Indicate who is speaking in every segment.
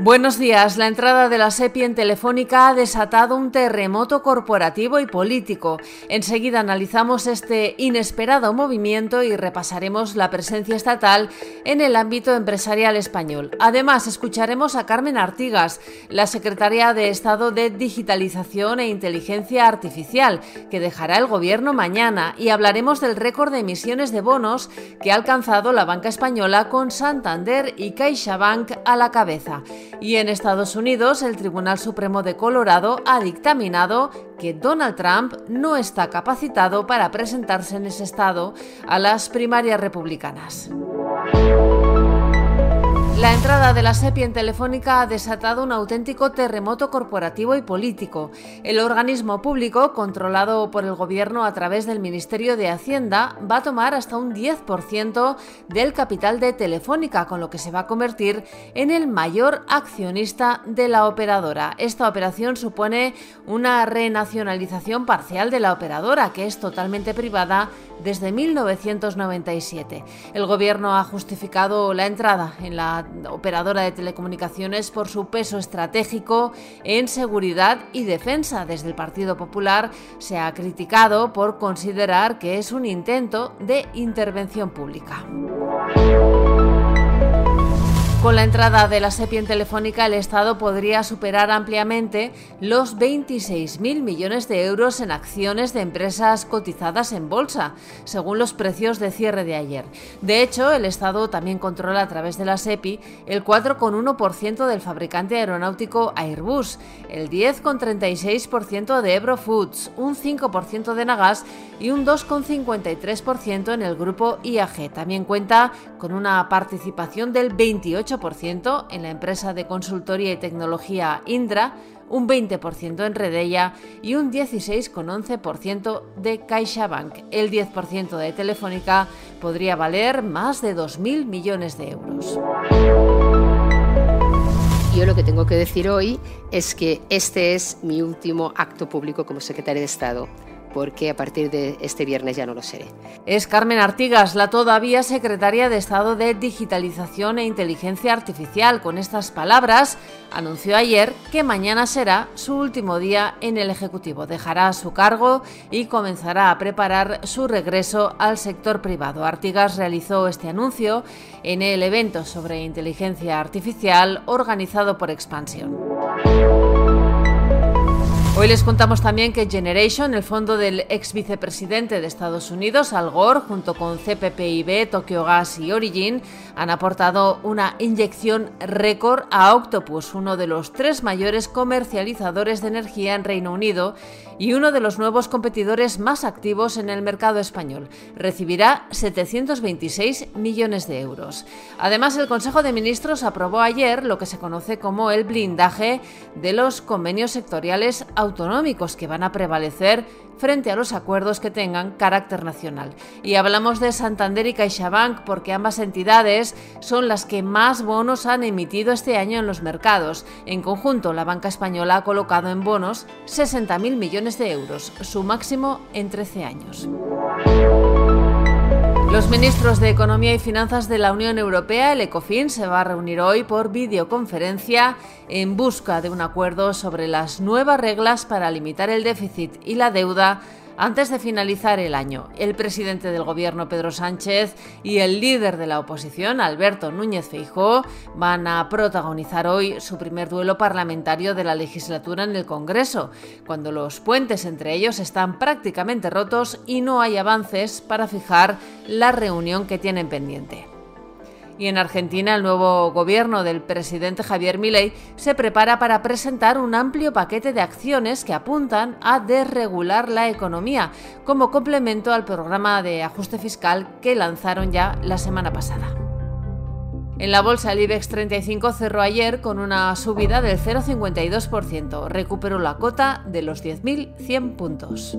Speaker 1: Buenos días. La entrada de la SEPI en Telefónica ha desatado un terremoto corporativo y político. Enseguida analizamos este inesperado movimiento y repasaremos la presencia estatal en el ámbito empresarial español. Además, escucharemos a Carmen Artigas, la secretaria de Estado de Digitalización e Inteligencia Artificial, que dejará el gobierno mañana, y hablaremos del récord de emisiones de bonos que ha alcanzado la banca española con Santander y CaixaBank a la cabeza. Y en Estados Unidos, el Tribunal Supremo de Colorado ha dictaminado que Donald Trump no está capacitado para presentarse en ese estado a las primarias republicanas. La entrada de la SEPI en Telefónica ha desatado un auténtico terremoto corporativo y político. El organismo público, controlado por el Gobierno a través del Ministerio de Hacienda, va a tomar hasta un 10% del capital de Telefónica, con lo que se va a convertir en el mayor accionista de la operadora. Esta operación supone una renacionalización parcial de la operadora, que es totalmente privada desde 1997. El Gobierno ha justificado la entrada en la operadora de telecomunicaciones por su peso estratégico en seguridad y defensa. Desde el Partido Popular se ha criticado por considerar que es un intento de intervención pública. Con la entrada de la SEPI en Telefónica, el Estado podría superar ampliamente los 26.000 millones de euros en acciones de empresas cotizadas en bolsa, según los precios de cierre de ayer. De hecho, el Estado también controla a través de la SEPI el 4,1% del fabricante aeronáutico Airbus, el 10,36% de Ebro Foods, un 5% de Nagas y un 2,53% en el grupo IAG. También cuenta con una participación del 28% en la empresa de consultoría y tecnología Indra, un 20% en Redella y un 16,11% de CaixaBank. El 10% de Telefónica podría valer más de 2.000 millones de euros.
Speaker 2: Yo lo que tengo que decir hoy es que este es mi último acto público como secretaria de Estado porque a partir de este viernes ya no lo seré.
Speaker 1: Es Carmen Artigas, la todavía secretaria de Estado de Digitalización e Inteligencia Artificial. Con estas palabras, anunció ayer que mañana será su último día en el Ejecutivo. Dejará su cargo y comenzará a preparar su regreso al sector privado. Artigas realizó este anuncio en el evento sobre inteligencia artificial organizado por Expansión. Hoy les contamos también que Generation, el fondo del ex vicepresidente de Estados Unidos, Al Gore, junto con CPPIB, Tokyo Gas y Origin, han aportado una inyección récord a Octopus, uno de los tres mayores comercializadores de energía en Reino Unido y uno de los nuevos competidores más activos en el mercado español. Recibirá 726 millones de euros. Además, el Consejo de Ministros aprobó ayer lo que se conoce como el blindaje de los convenios sectoriales autonómicos que van a prevalecer frente a los acuerdos que tengan carácter nacional. Y hablamos de Santander y CaixaBank porque ambas entidades son las que más bonos han emitido este año en los mercados. En conjunto, la banca española ha colocado en bonos 60.000 millones de euros, su máximo en 13 años. Los ministros de Economía y Finanzas de la Unión Europea, el ECOFIN, se va a reunir hoy por videoconferencia en busca de un acuerdo sobre las nuevas reglas para limitar el déficit y la deuda antes de finalizar el año, el presidente del gobierno Pedro Sánchez y el líder de la oposición Alberto Núñez Feijó van a protagonizar hoy su primer duelo parlamentario de la legislatura en el Congreso, cuando los puentes entre ellos están prácticamente rotos y no hay avances para fijar la reunión que tienen pendiente. Y en Argentina, el nuevo gobierno del presidente Javier Milei se prepara para presentar un amplio paquete de acciones que apuntan a desregular la economía, como complemento al programa de ajuste fiscal que lanzaron ya la semana pasada. En la bolsa el IBEX 35 cerró ayer con una subida del 0,52%, recuperó la cota de los 10.100 puntos.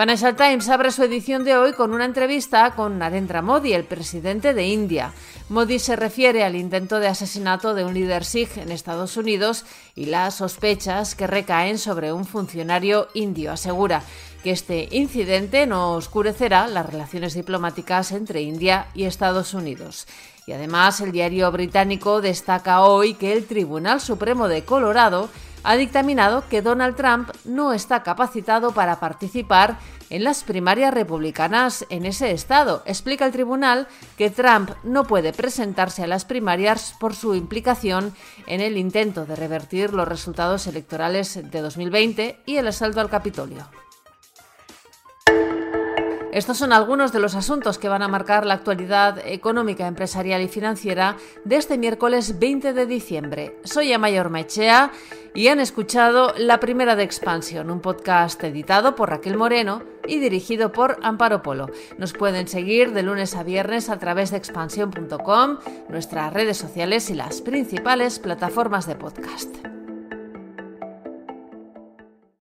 Speaker 1: Financial Times abre su edición de hoy con una entrevista con Narendra Modi, el presidente de India. Modi se refiere al intento de asesinato de un líder Sikh en Estados Unidos y las sospechas que recaen sobre un funcionario indio. Asegura que este incidente no oscurecerá las relaciones diplomáticas entre India y Estados Unidos. Y además el diario británico destaca hoy que el Tribunal Supremo de Colorado ha dictaminado que Donald Trump no está capacitado para participar en las primarias republicanas en ese estado. Explica el tribunal que Trump no puede presentarse a las primarias por su implicación en el intento de revertir los resultados electorales de 2020 y el asalto al Capitolio. Estos son algunos de los asuntos que van a marcar la actualidad económica, empresarial y financiera de este miércoles 20 de diciembre. Soy Amayor Mechea y han escuchado La Primera de Expansión, un podcast editado por Raquel Moreno y dirigido por Amparo Polo. Nos pueden seguir de lunes a viernes a través de expansión.com, nuestras redes sociales y las principales plataformas de podcast.